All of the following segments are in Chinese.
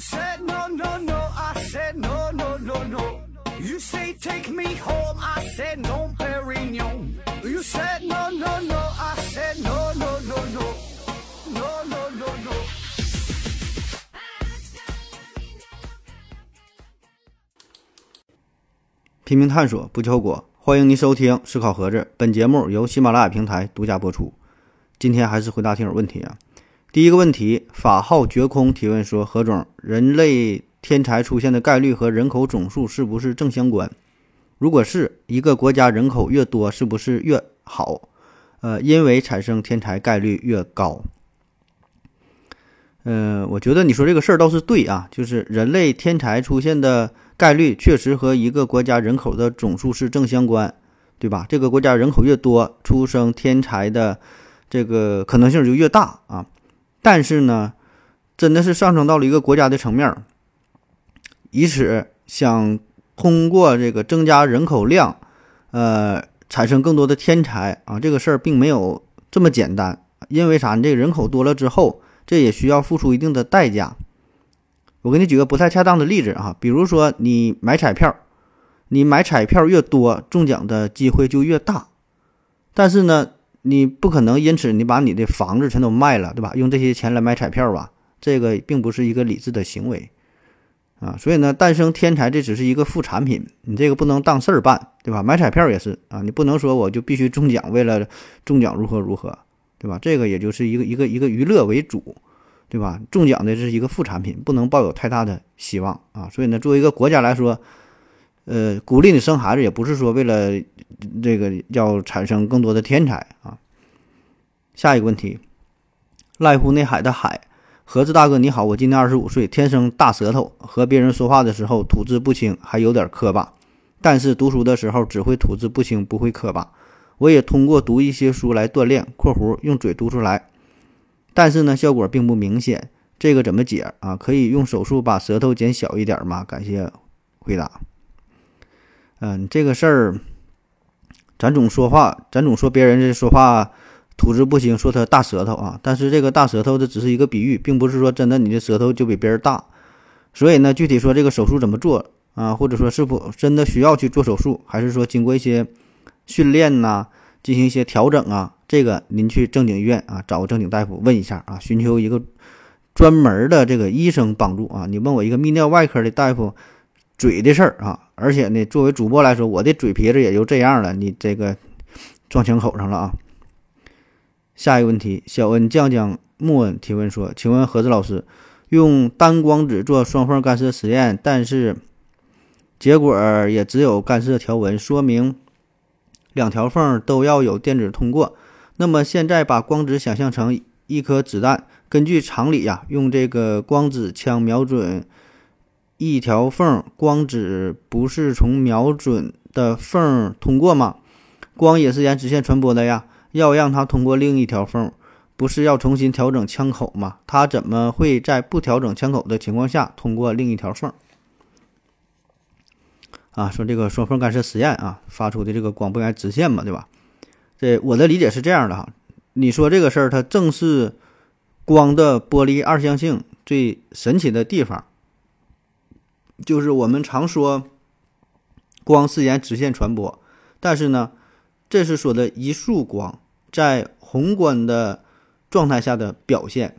said no no no, I said no no no no. You say take me home, I said no, Perignon. You said no no no, I said no no no no, no no no no. 拼命探索，不求果。欢迎您收听《思考盒子》，本节目由喜马拉雅平台独家播出。今天还是回答听友问题啊。第一个问题，法号绝空提问说：何总，人类天才出现的概率和人口总数是不是正相关？如果是一个国家人口越多，是不是越好？呃，因为产生天才概率越高。嗯，我觉得你说这个事儿倒是对啊，就是人类天才出现的概率确实和一个国家人口的总数是正相关，对吧？这个国家人口越多，出生天才的这个可能性就越大啊。但是呢，真的是上升到了一个国家的层面，以此想通过这个增加人口量，呃，产生更多的天才啊，这个事儿并没有这么简单。因为啥？你这个人口多了之后。这也需要付出一定的代价。我给你举个不太恰当的例子啊，比如说你买彩票，你买彩票越多，中奖的机会就越大。但是呢，你不可能因此你把你的房子全都卖了，对吧？用这些钱来买彩票吧，这个并不是一个理智的行为啊。所以呢，诞生天才这只是一个副产品，你这个不能当事儿办，对吧？买彩票也是啊，你不能说我就必须中奖，为了中奖如何如何。对吧？这个也就是一个一个一个娱乐为主，对吧？中奖的这是一个副产品，不能抱有太大的希望啊。所以呢，作为一个国家来说，呃，鼓励你生孩子，也不是说为了这个要产生更多的天才啊。下一个问题，濑户内海的海，盒子大哥你好，我今年二十五岁，天生大舌头，和别人说话的时候吐字不清，还有点磕巴，但是读书的时候只会吐字不清，不会磕巴。我也通过读一些书来锻炼（括弧用嘴读出来），但是呢，效果并不明显。这个怎么解啊？可以用手术把舌头减小一点吗？感谢回答。嗯，这个事儿，咱总说话，咱总说别人这说话吐字不清，说他大舌头啊。但是这个大舌头这只是一个比喻，并不是说真的你的舌头就比别人大。所以呢，具体说这个手术怎么做啊？或者说是否真的需要去做手术，还是说经过一些？训练呐，进行一些调整啊，这个您去正经医院啊，找个正经大夫问一下啊，寻求一个专门的这个医生帮助啊。你问我一个泌尿外科的大夫嘴的事儿啊，而且呢，作为主播来说，我的嘴皮子也就这样了，你这个撞枪口上了啊。下一个问题，小恩酱酱木恩提问说，请问何子老师，用单光子做双缝干涉实验，但是结果也只有干涉条纹，说明。两条缝都要有电子通过，那么现在把光子想象成一颗子弹，根据常理呀，用这个光子枪瞄准一条缝，光子不是从瞄准的缝通过吗？光也是沿直线传播的呀，要让它通过另一条缝，不是要重新调整枪口吗？它怎么会在不调整枪口的情况下通过另一条缝？啊，说这个双缝干涉实验啊，发出的这个光不应该直线嘛，对吧？这我的理解是这样的哈，你说这个事儿，它正是光的波粒二象性最神奇的地方，就是我们常说光是沿直线传播，但是呢，这是说的一束光在宏观的状态下的表现，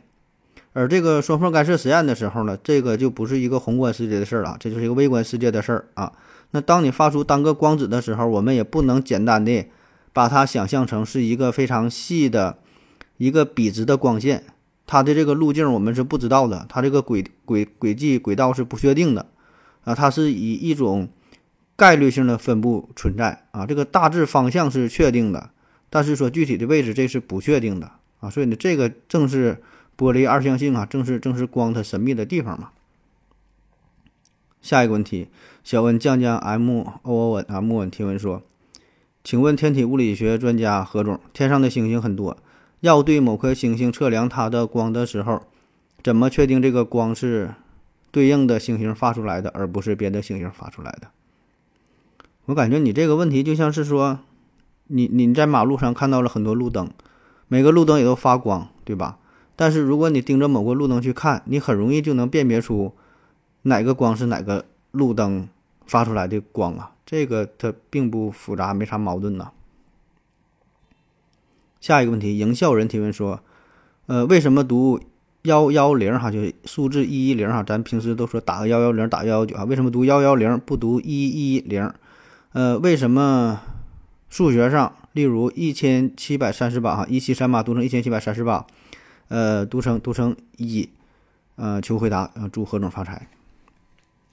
而这个双缝干涉实验的时候呢，这个就不是一个宏观世界的事儿了，这就是一个微观世界的事儿啊。那当你发出单个光子的时候，我们也不能简单的把它想象成是一个非常细的一个笔直的光线，它的这个路径我们是不知道的，它这个轨轨轨迹轨道是不确定的，啊，它是以一种概率性的分布存在啊，这个大致方向是确定的，但是说具体的位置这是不确定的啊，所以呢，这个正是玻璃二象性啊，正是正是光它神秘的地方嘛。下一个问题，小问酱酱 M O O 稳啊木稳提问说，请问天体物理学专家何总，天上的星星很多，要对某颗星星测量它的光的时候，怎么确定这个光是对应的星星发出来的，而不是别的星星发出来的？我感觉你这个问题就像是说，你你在马路上看到了很多路灯，每个路灯也都发光，对吧？但是如果你盯着某个路灯去看，你很容易就能辨别出。哪个光是哪个路灯发出来的光啊？这个它并不复杂，没啥矛盾呐。下一个问题，营销人提问说，呃，为什么读幺幺零哈，就是数字一一零哈？咱平时都说打个幺幺零，打幺幺九啊，为什么读幺幺零不读一一零？呃，为什么数学上，例如一千七百三十八哈，一七三八读成一千七百三十八，呃，读成读成一，呃，求回答，呃，祝何总发财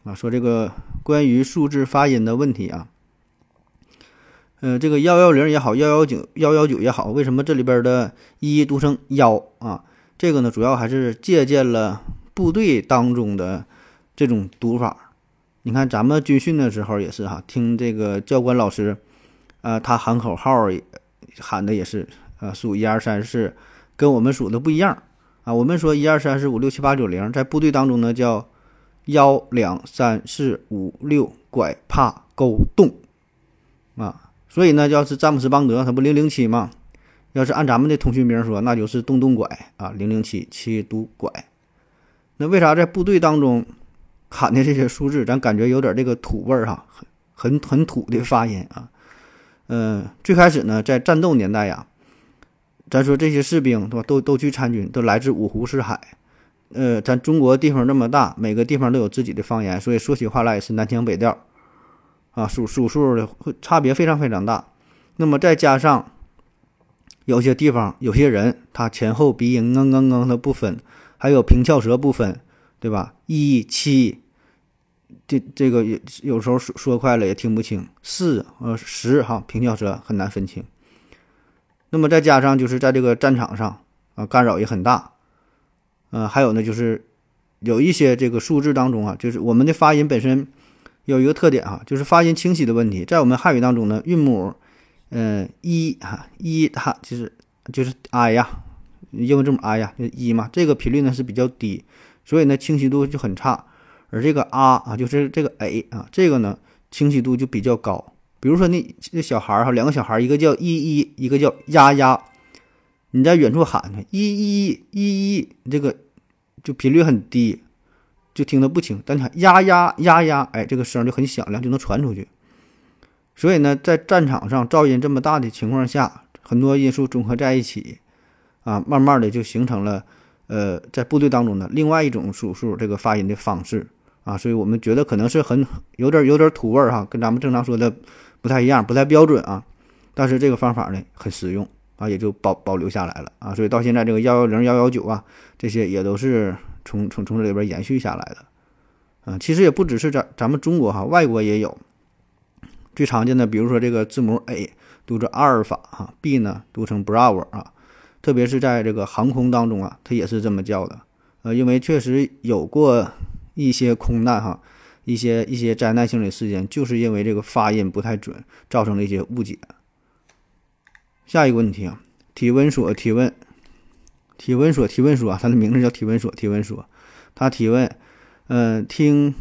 啊！说这个关于数字发音的问题啊。呃，这个幺幺零也好，幺幺九幺幺九也好，为什么这里边的一读成幺啊？这个呢，主要还是借鉴了部队当中的这种读法。你看咱们军训的时候也是哈，听这个教官老师，啊，他喊口号喊的也是啊，数一二三四，跟我们数的不一样啊。我们说一二三四五六七八九零，在部队当中呢叫幺两三四五六拐帕勾动啊。所以呢，要是詹姆斯邦德，他不零零七吗？要是按咱们的通讯名说，那就是洞洞拐啊，零零七七度拐。那为啥在部队当中喊的这些数字，咱感觉有点这个土味儿哈，很很很土的发音啊？嗯，最开始呢，在战斗年代呀，咱说这些士兵对吧，都都去参军，都来自五湖四海。呃，咱中国地方那么大，每个地方都有自己的方言，所以说起话来也是南腔北调。啊，数数数的会差别非常非常大，那么再加上有些地方有些人他前后鼻音嗯嗯嗯的不分，还有平翘舌不分，对吧？一七这这个有有时候说说快了也听不清，四呃十哈平翘舌很难分清。那么再加上就是在这个战场上啊干扰也很大，呃还有呢就是有一些这个数字当中啊，就是我们的发音本身。有一个特点哈，就是发音清晰的问题。在我们汉语当中呢，韵母，嗯，一哈一哈，就是就是 i 呀，英文字母 i 呀，就一嘛，这个频率呢是比较低，所以呢清晰度就很差。而这个啊啊，就是这个 a 啊，这个呢清晰度就比较高。比如说那那小孩儿哈，两个小孩儿，一个叫一一，一个叫丫丫，你在远处喊一一一一，这个就频率很低。就听得不清，但你看呀呀呀呀，哎，这个声就很响亮，就能传出去。所以呢，在战场上噪音这么大的情况下，很多因素综合在一起，啊，慢慢的就形成了，呃，在部队当中的另外一种数数这个发音的方式啊。所以我们觉得可能是很有点有点土味儿哈，跟咱们正常说的不太一样，不太标准啊。但是这个方法呢很实用啊，也就保保留下来了啊。所以到现在这个幺幺零幺幺九啊，这些也都是。从从从这里边延续下来的，啊，其实也不只是咱咱们中国哈，外国也有。最常见的，比如说这个字母 A 读成阿尔法哈，B 呢读成 Bravo 啊，特别是在这个航空当中啊，它也是这么叫的。呃，因为确实有过一些空难哈，一些一些灾难性的事件，就是因为这个发音不太准，造成了一些误解。下一个问题啊，提问所提问。提问所提问说，他的名字叫提问所提问说，他提问，嗯，听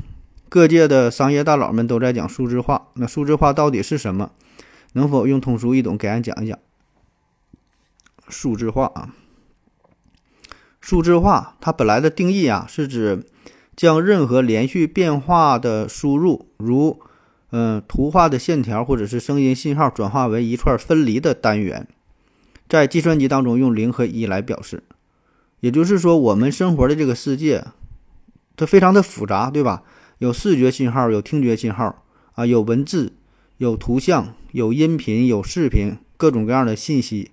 各界的商业大佬们都在讲数字化，那数字化到底是什么？能否用通俗易懂给俺讲一讲？数字化啊，数字化它本来的定义啊，是指将任何连续变化的输入，如嗯图画的线条或者是声音信号，转化为一串分离的单元。在计算机当中用零和一来表示，也就是说，我们生活的这个世界，它非常的复杂，对吧？有视觉信号，有听觉信号，啊，有文字，有图像，有音频，有视频，各种各样的信息。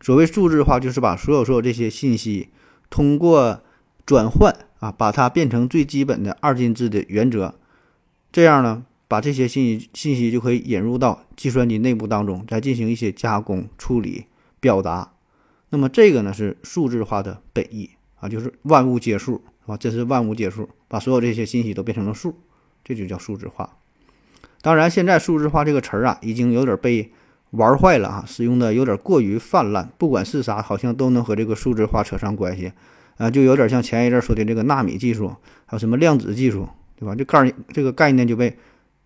所谓数字化，就是把所有所有这些信息通过转换啊，把它变成最基本的二进制的原则，这样呢，把这些信息信息就可以引入到计算机内部当中，再进行一些加工处理。表达，那么这个呢是数字化的本意啊，就是万物皆数，啊？这是万物皆数，把所有这些信息都变成了数，这就叫数字化。当然，现在数字化这个词儿啊，已经有点被玩坏了啊，使用的有点过于泛滥，不管是啥，好像都能和这个数字化扯上关系啊，就有点像前一阵说的这个纳米技术，还有什么量子技术，对吧？这概这个概念就被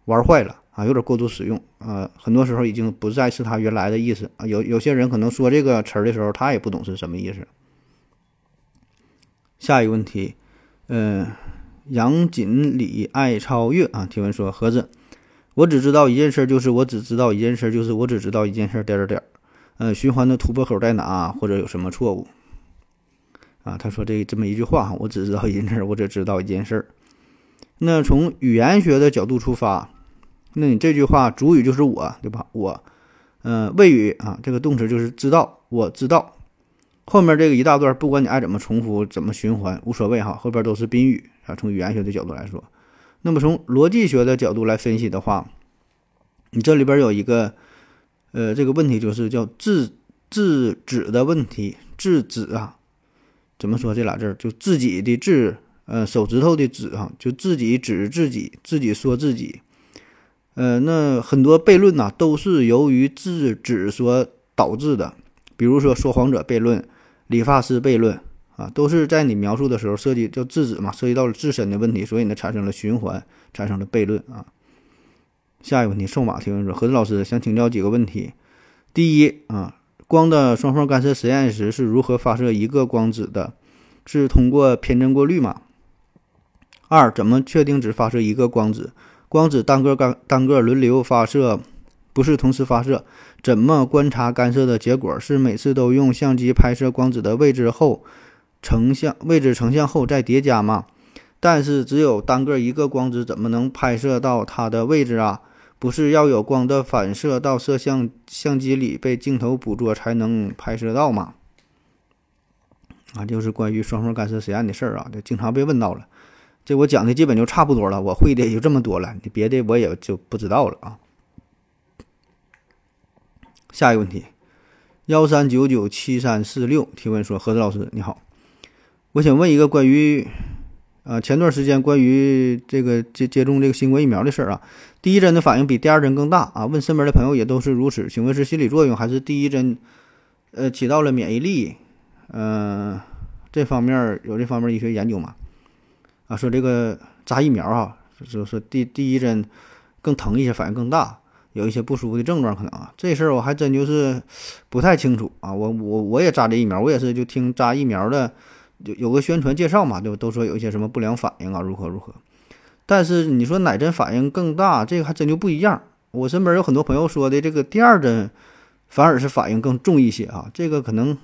玩坏了。啊，有点过度使用啊，很多时候已经不再是他原来的意思啊。有有些人可能说这个词儿的时候，他也不懂是什么意思。下一个问题，嗯，杨锦鲤爱超越啊，提问说：盒子，我只知道一件事，就是我只知道一件事，就是我只知道一件事，点点点。呃，循环的突破口在哪？或者有什么错误？啊，他说这这么一句话，我只知道一件事，我只知道一件事。那从语言学的角度出发，那你这句话主语就是我，对吧？我，嗯，谓语啊，这个动词就是知道，我知道。后面这个一大段，不管你爱怎么重复，怎么循环，无所谓哈，后边都是宾语啊。从语言学的角度来说，那么从逻辑学的角度来分析的话，你这里边有一个，呃，这个问题就是叫自自指的问题，自指啊。怎么说这俩字儿？就自己的自，呃，手指头的指啊，就自己指自己，自己说自己。呃，那很多悖论呐，都是由于自指所导致的。比如说说谎者悖论、理发师悖论啊，都是在你描述的时候涉及叫自指嘛，涉及到了自身的问题，所以呢产生了循环，产生了悖论啊。下一个问题，瘦马提问说：何子老师想请教几个问题。第一啊。光的双缝干涉实验时是如何发射一个光子的？是通过偏振过滤吗？二，怎么确定只发射一个光子？光子单个干单个轮流发射，不是同时发射？怎么观察干涉的结果？是每次都用相机拍摄光子的位置后，成像位置成像后再叠加吗？但是只有单个一个光子，怎么能拍摄到它的位置啊？不是要有光的反射到摄像相机里被镜头捕捉才能拍摄到吗？啊，就是关于双缝干涉实验的事儿啊，就经常被问到了。这我讲的基本就差不多了，我会的也就这么多了，你别的我也就不知道了啊。下一个问题，幺三九九七三四六提问说：何子老师你好，我想问一个关于。呃，前段时间关于这个接接种这个新冠疫苗的事儿啊，第一针的反应比第二针更大啊。问身边的朋友也都是如此，请问是心理作用还是第一针，呃，起到了免疫力？嗯，这方面有这方面医学研究吗？啊，说这个扎疫苗哈，就是第第一针更疼一些，反应更大，有一些不舒服的症状可能啊。这事儿我还真就是不太清楚啊。我我我也扎这疫苗，我也是就听扎疫苗的。有有个宣传介绍嘛，对吧？都说有一些什么不良反应啊，如何如何。但是你说哪针反应更大，这个还真就不一样。我身边有很多朋友说的，这个第二针反而是反应更重一些啊。这个可能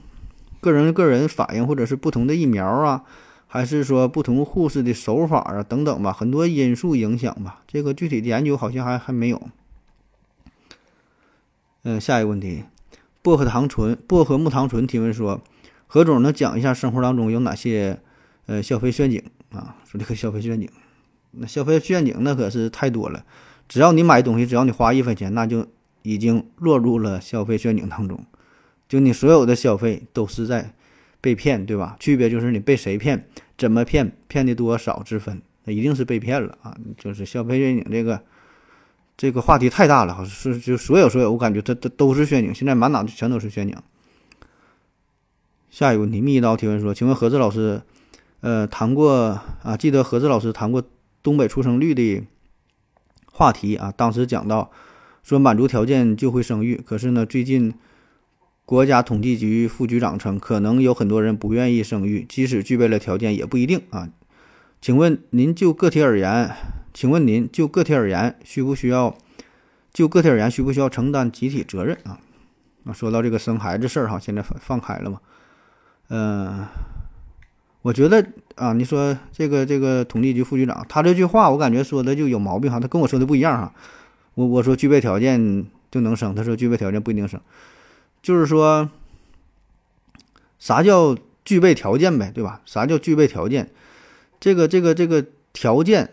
个人个人反应，或者是不同的疫苗啊，还是说不同护士的手法啊等等吧，很多因素影响吧。这个具体的研究好像还还没有。嗯，下一个问题，薄荷糖醇、薄荷木糖醇提问说。何总能讲一下生活当中有哪些呃消费陷阱啊？说这个消费陷阱，那消费陷阱那可是太多了。只要你买东西，只要你花一分钱，那就已经落入了消费陷阱当中。就你所有的消费都是在被骗，对吧？区别就是你被谁骗，怎么骗，骗的多少之分，那一定是被骗了啊！就是消费陷阱这个这个话题太大了，是就所有所有，我感觉它它都是陷阱。现在满脑子全都是陷阱。下一个问题，密一刀提问说：“请问何志老师，呃，谈过啊？记得何志老师谈过东北出生率的话题啊？当时讲到说满足条件就会生育，可是呢，最近国家统计局副局长称，可能有很多人不愿意生育，即使具备了条件也不一定啊。请问您就个体而言，请问您就个体而言，需不需要就个体而言需不需要承担集体责任啊？啊，说到这个生孩子事儿哈，现在放放开了嘛？”嗯，我觉得啊，你说这个这个统计局副局长，他这句话我感觉说的就有毛病哈，他跟我说的不一样哈。我我说具备条件就能生，他说具备条件不一定生，就是说啥叫具备条件呗，对吧？啥叫具备条件？这个这个这个条件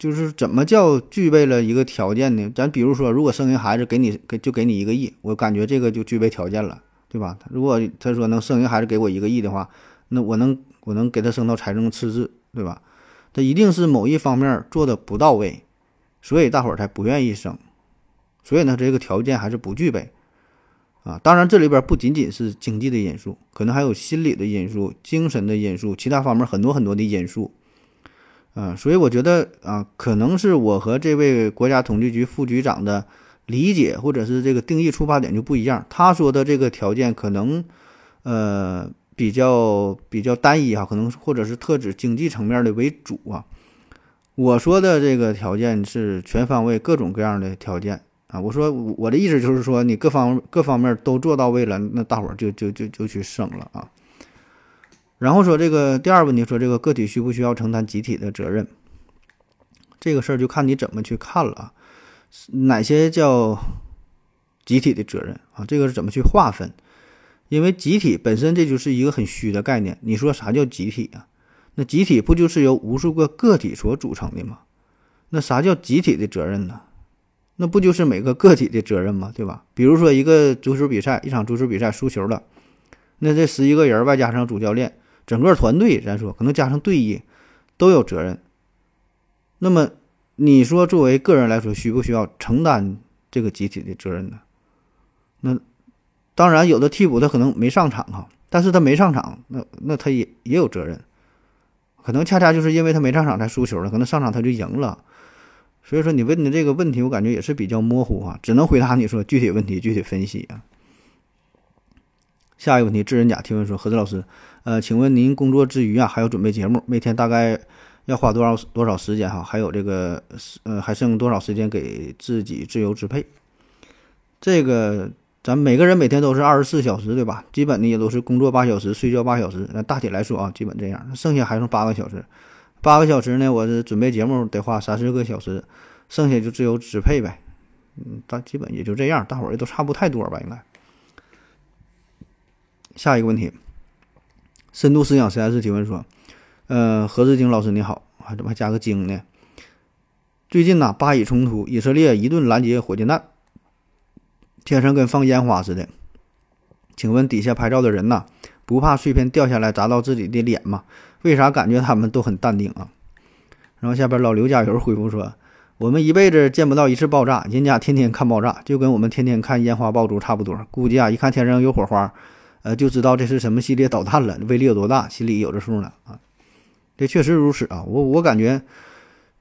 就是怎么叫具备了一个条件呢？咱比如说，如果生一孩子给你给就给你一个亿，我感觉这个就具备条件了。对吧？如果他说能生一孩子给我一个亿的话，那我能我能给他生到财政赤字，对吧？他一定是某一方面做的不到位，所以大伙儿才不愿意生。所以呢，这个条件还是不具备啊。当然，这里边不仅仅是经济的因素，可能还有心理的因素、精神的因素，其他方面很多很多的因素。啊，所以我觉得啊，可能是我和这位国家统计局副局长的。理解或者是这个定义出发点就不一样。他说的这个条件可能，呃，比较比较单一哈，可能或者是特指经济层面的为主啊。我说的这个条件是全方位、各种各样的条件啊。我说我的意思就是说，你各方各方面都做到位了，那大伙儿就就就就去生了啊。然后说这个第二问题，说这个个体需不需要承担集体的责任？这个事儿就看你怎么去看了啊。哪些叫集体的责任啊？这个是怎么去划分？因为集体本身这就是一个很虚的概念。你说啥叫集体啊？那集体不就是由无数个个体所组成的吗？那啥叫集体的责任呢？那不就是每个个体的责任吗？对吧？比如说一个足球比赛，一场足球比赛输球了，那这十一个人外加上主教练，整个团队，咱说可能加上队医都有责任。那么你说作为个人来说，需不需要承担这个集体的责任呢？那当然，有的替补他可能没上场哈，但是他没上场，那那他也也有责任。可能恰恰就是因为他没上场才输球了，可能上场他就赢了。所以说你问的这个问题，我感觉也是比较模糊啊，只能回答你说具体问题具体分析啊。下一个问题，智人甲提问说：何子老师，呃，请问您工作之余啊，还要准备节目，每天大概要花多少多少时间哈？还有这个呃，还剩多少时间给自己自由支配？这个。咱每个人每天都是二十四小时，对吧？基本呢也都是工作八小时，睡觉八小时。那大体来说啊，基本这样。剩下还剩八个小时，八个小时呢，我是准备节目得花三四个小时，剩下就自由支配呗。嗯，大基本也就这样，大伙儿也都差不太多吧，应该。下一个问题，深度思想实验室提问说：“呃，何志京老师你好，还怎么还加个京呢？最近呢，巴以冲突，以色列一顿拦截火箭弹。”天上跟放烟花似的，请问底下拍照的人呐，不怕碎片掉下来砸到自己的脸吗？为啥感觉他们都很淡定啊？然后下边老刘加油回复说：“我们一辈子见不到一次爆炸，人家天天看爆炸，就跟我们天天看烟花爆竹差不多。估计啊，一看天上有火花，呃，就知道这是什么系列导弹了，威力有多大，心里有着数呢啊。这确实如此啊，我我感觉。”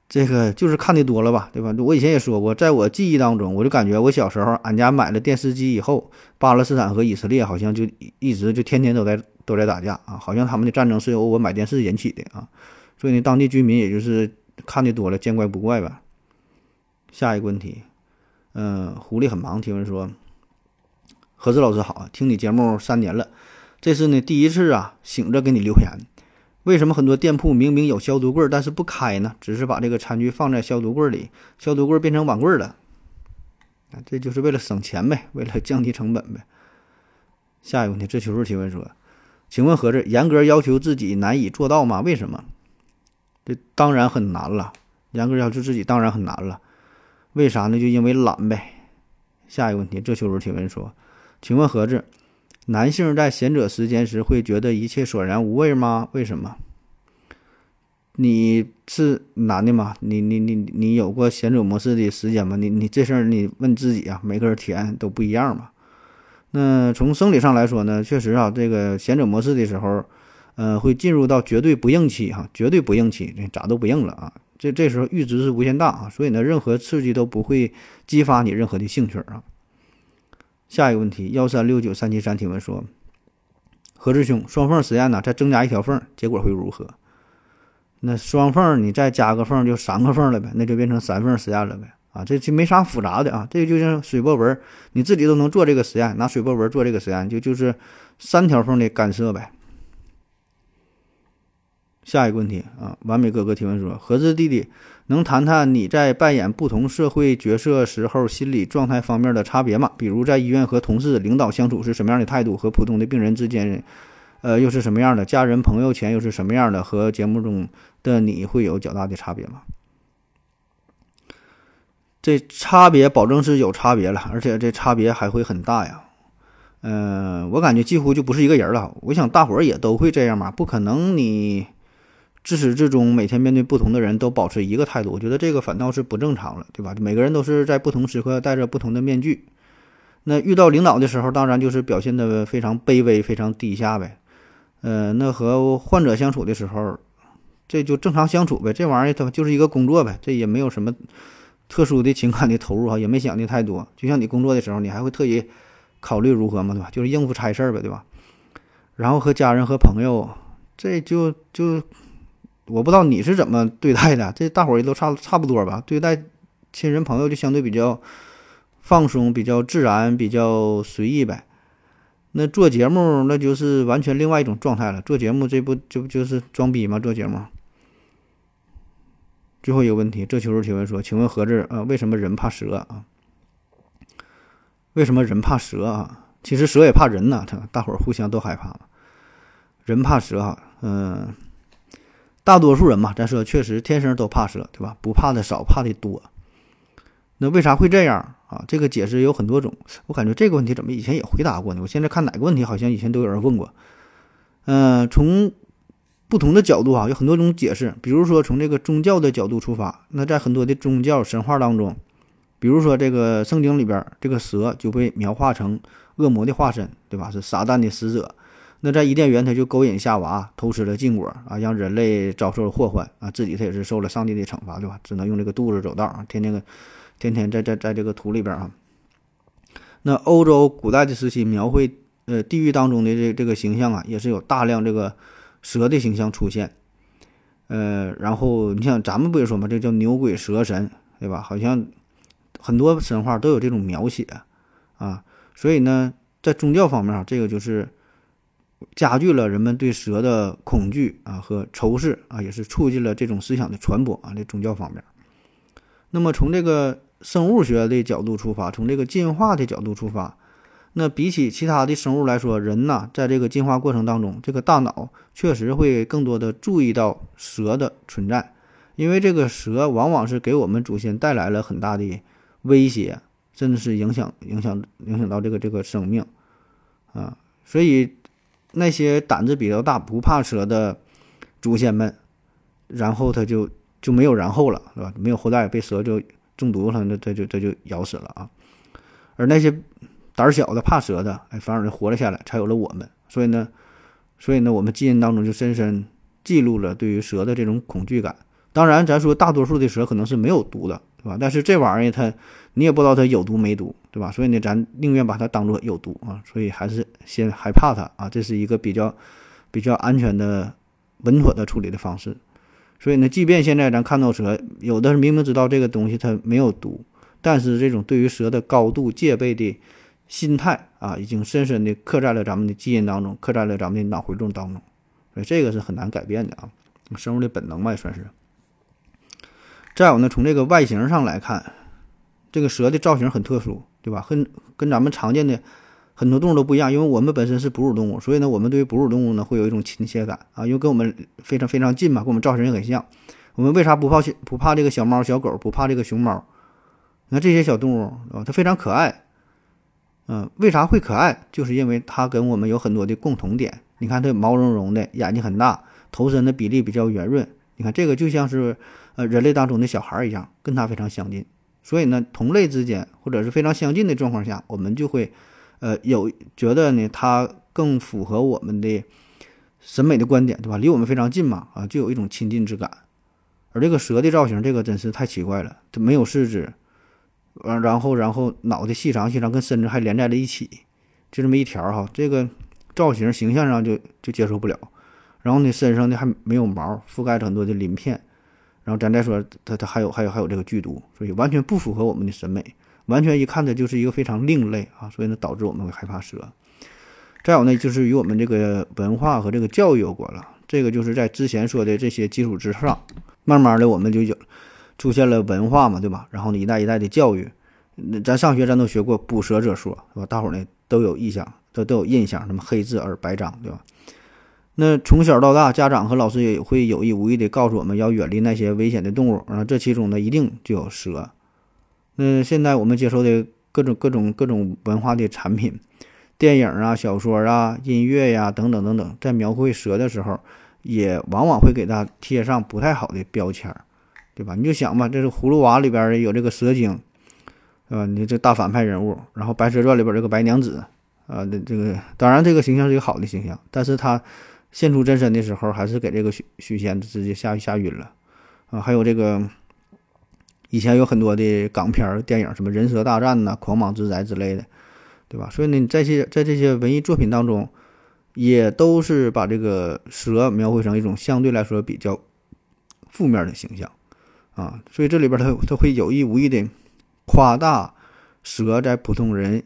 这个就是看的多了吧，对吧？我以前也说过，在我记忆当中，我就感觉我小时候俺家买了电视机以后，巴勒斯坦和以色列好像就一直就天天都在都在打架啊，好像他们的战争是由我买电视引起的啊。所以呢，当地居民也就是看的多了，见怪不怪吧。下一个问题，嗯，狐狸很忙提问说：何志老师好，听你节目三年了，这是呢第一次啊醒着给你留言。为什么很多店铺明明有消毒柜，但是不开呢？只是把这个餐具放在消毒柜里，消毒柜变成碗柜了。啊，这就是为了省钱呗，为了降低成本呗。下一个问题，这求助提问说：“请问何志，严格要求自己难以做到吗？为什么？这当然很难了。严格要求自己当然很难了。为啥呢？就因为懒呗。”下一个问题，这求助提问说：“请问何志？”男性在闲者时间时会觉得一切索然无味吗？为什么？你是男的吗？你你你你有过闲者模式的时间吗？你你这事儿你问自己啊，每个人体验都不一样嘛。那从生理上来说呢，确实啊，这个闲者模式的时候，呃，会进入到绝对不硬期哈，绝对不硬期，这咋都不硬了啊。这这时候阈值是无限大啊，所以呢，任何刺激都不会激发你任何的兴趣啊。下一个问题，幺三六九三七三提问说：何志兄，双缝实验呢？再增加一条缝，结果会如何？那双缝你再加个缝，就三个缝了呗，那就变成三缝实验了呗。啊，这这没啥复杂的啊，这就像水波纹，你自己都能做这个实验，拿水波纹做这个实验，就就是三条缝的干涉呗。下一个问题啊，完美哥哥提问说：盒子弟弟。能谈谈你在扮演不同社会角色时候心理状态方面的差别吗？比如在医院和同事、领导相处是什么样的态度，和普通的病人之间，呃，又是什么样的？家人、朋友前又是什么样的？和节目中的你会有较大的差别吗？这差别保证是有差别了，而且这差别还会很大呀。嗯，我感觉几乎就不是一个人了。我想大伙儿也都会这样嘛，不可能你。自始至终，每天面对不同的人都保持一个态度，我觉得这个反倒是不正常了，对吧？每个人都是在不同时刻戴着不同的面具。那遇到领导的时候，当然就是表现的非常卑微、非常低下呗。呃，那和患者相处的时候，这就正常相处呗。这玩意儿它就是一个工作呗，这也没有什么特殊的情感的投入啊，也没想的太多。就像你工作的时候，你还会特意考虑如何嘛，对吧？就是应付差事儿呗，对吧？然后和家人和朋友，这就就我不知道你是怎么对待的，这大伙儿也都差差不多吧？对待亲人朋友就相对比较放松、比较自然、比较随意呗。那做节目那就是完全另外一种状态了。做节目这不就不就是装逼吗？做节目。最后一个问题，这求助提问说：“请问何志啊，为什么人怕蛇啊？为什么人怕蛇啊？其实蛇也怕人呐，他大伙儿互相都害怕。人怕蛇哈，嗯，大多数人嘛，咱说确实天生都怕蛇，对吧？不怕的少，怕的多。那为啥会这样啊？这个解释有很多种。我感觉这个问题怎么以前也回答过呢？我现在看哪个问题好像以前都有人问过。嗯，从。不同的角度啊，有很多种解释。比如说，从这个宗教的角度出发，那在很多的宗教神话当中，比如说这个圣经里边，这个蛇就被描画成恶魔的化身，对吧？是撒旦的使者。那在伊甸园，他就勾引夏娃，偷吃了禁果啊，让人类遭受了祸患啊，自己他也是受了上帝的惩罚，对吧？只能用这个肚子走道啊，天天个天天在在在这个土里边啊。那欧洲古代的时期描绘呃地狱当中的这这个形象啊，也是有大量这个。蛇的形象出现，呃，然后你像咱们不也说嘛，这叫牛鬼蛇神，对吧？好像很多神话都有这种描写啊，所以呢，在宗教方面啊，这个就是加剧了人们对蛇的恐惧啊和仇视啊，也是促进了这种思想的传播啊。这宗教方面，那么从这个生物学的角度出发，从这个进化的角度出发。那比起其他的生物来说，人呐，在这个进化过程当中，这个大脑确实会更多的注意到蛇的存在，因为这个蛇往往是给我们祖先带来了很大的威胁，甚至是影响、影响、影响到这个这个生命啊。所以那些胆子比较大、不怕蛇的祖先们，然后他就就没有然后了，是吧？没有后代，被蛇就中毒了，那这就这就咬死了啊。而那些。胆小的、怕蛇的，哎，反而就活了下来，才有了我们。所以呢，所以呢，我们基因当中就深深记录了对于蛇的这种恐惧感。当然，咱说大多数的蛇可能是没有毒的，对吧？但是这玩意儿它，你也不知道它有毒没毒，对吧？所以呢，咱宁愿把它当做有毒啊。所以还是先害怕它啊，这是一个比较比较安全的、稳妥的处理的方式。所以呢，即便现在咱看到蛇，有的明明知道这个东西它没有毒，但是这种对于蛇的高度戒备的。心态啊，已经深深地刻在了咱们的基因当中，刻在了咱们的脑回路当中，所以这个是很难改变的啊，生物的本能吧也算是。再有呢，从这个外形上来看，这个蛇的造型很特殊，对吧？跟跟咱们常见的很多动物都不一样，因为我们本身是哺乳动物，所以呢，我们对于哺乳动物呢会有一种亲切感啊，因为跟我们非常非常近嘛，跟我们造型也很像。我们为啥不怕不怕这个小猫小狗，不怕这个熊猫？你看这些小动物啊，它非常可爱。嗯，为啥会可爱？就是因为它跟我们有很多的共同点。你看它毛茸茸的，眼睛很大，头身的比例比较圆润。你看这个就像是呃人类当中的小孩一样，跟它非常相近。所以呢，同类之间或者是非常相近的状况下，我们就会呃有觉得呢它更符合我们的审美的观点，对吧？离我们非常近嘛，啊，就有一种亲近之感。而这个蛇的造型，这个真是太奇怪了，它没有四肢。完，然后，然后脑袋细长细长，跟身子还连在了一起，就这么一条哈，这个造型形象上就就接受不了。然后呢，身上呢还没有毛，覆盖着很多的鳞片。然后咱再说，它它还有还有还有这个剧毒，所以完全不符合我们的审美，完全一看它就是一个非常另类啊，所以呢导致我们会害怕蛇。再有呢，就是与我们这个文化和这个教育有关了。这个就是在之前说的这些基础之上，慢慢的我们就有。出现了文化嘛，对吧？然后呢，一代一代的教育，那咱上学咱都学过“捕蛇者说”，是吧？大伙儿呢都有印象，都都有印象，什么黑字而白章，对吧？那从小到大，家长和老师也会有意无意的告诉我们要远离那些危险的动物啊，这其中呢一定就有蛇。那现在我们接受的各种各种各种文化的产品，电影啊、小说啊、音乐呀等等等等，在描绘蛇的时候，也往往会给它贴上不太好的标签。对吧？你就想吧，这是《葫芦娃》里边有这个蛇精，是吧？你这大反派人物，然后《白蛇传》里边这个白娘子，啊，这这个当然这个形象是一个好的形象，但是它现出真身的时候，还是给这个许许仙直接吓吓晕了啊！还有这个以前有很多的港片电影，什么《人蛇大战》呐，《狂蟒之灾》之类的，对吧？所以呢，在这在这些文艺作品当中，也都是把这个蛇描绘成一种相对来说比较负面的形象啊，所以这里边它它会有意无意的夸大蛇在普通人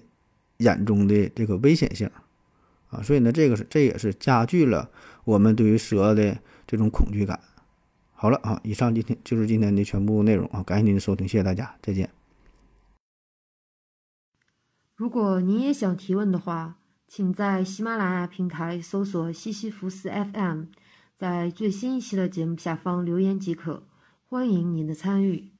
眼中的这个危险性啊，所以呢，这个是这也是加剧了我们对于蛇的这种恐惧感。好了啊，以上今天就是今天的全部内容啊，感谢您的收听，谢谢大家，再见。如果您也想提问的话，请在喜马拉雅平台搜索西西弗斯 FM，在最新一期的节目下方留言即可，欢迎您的参与。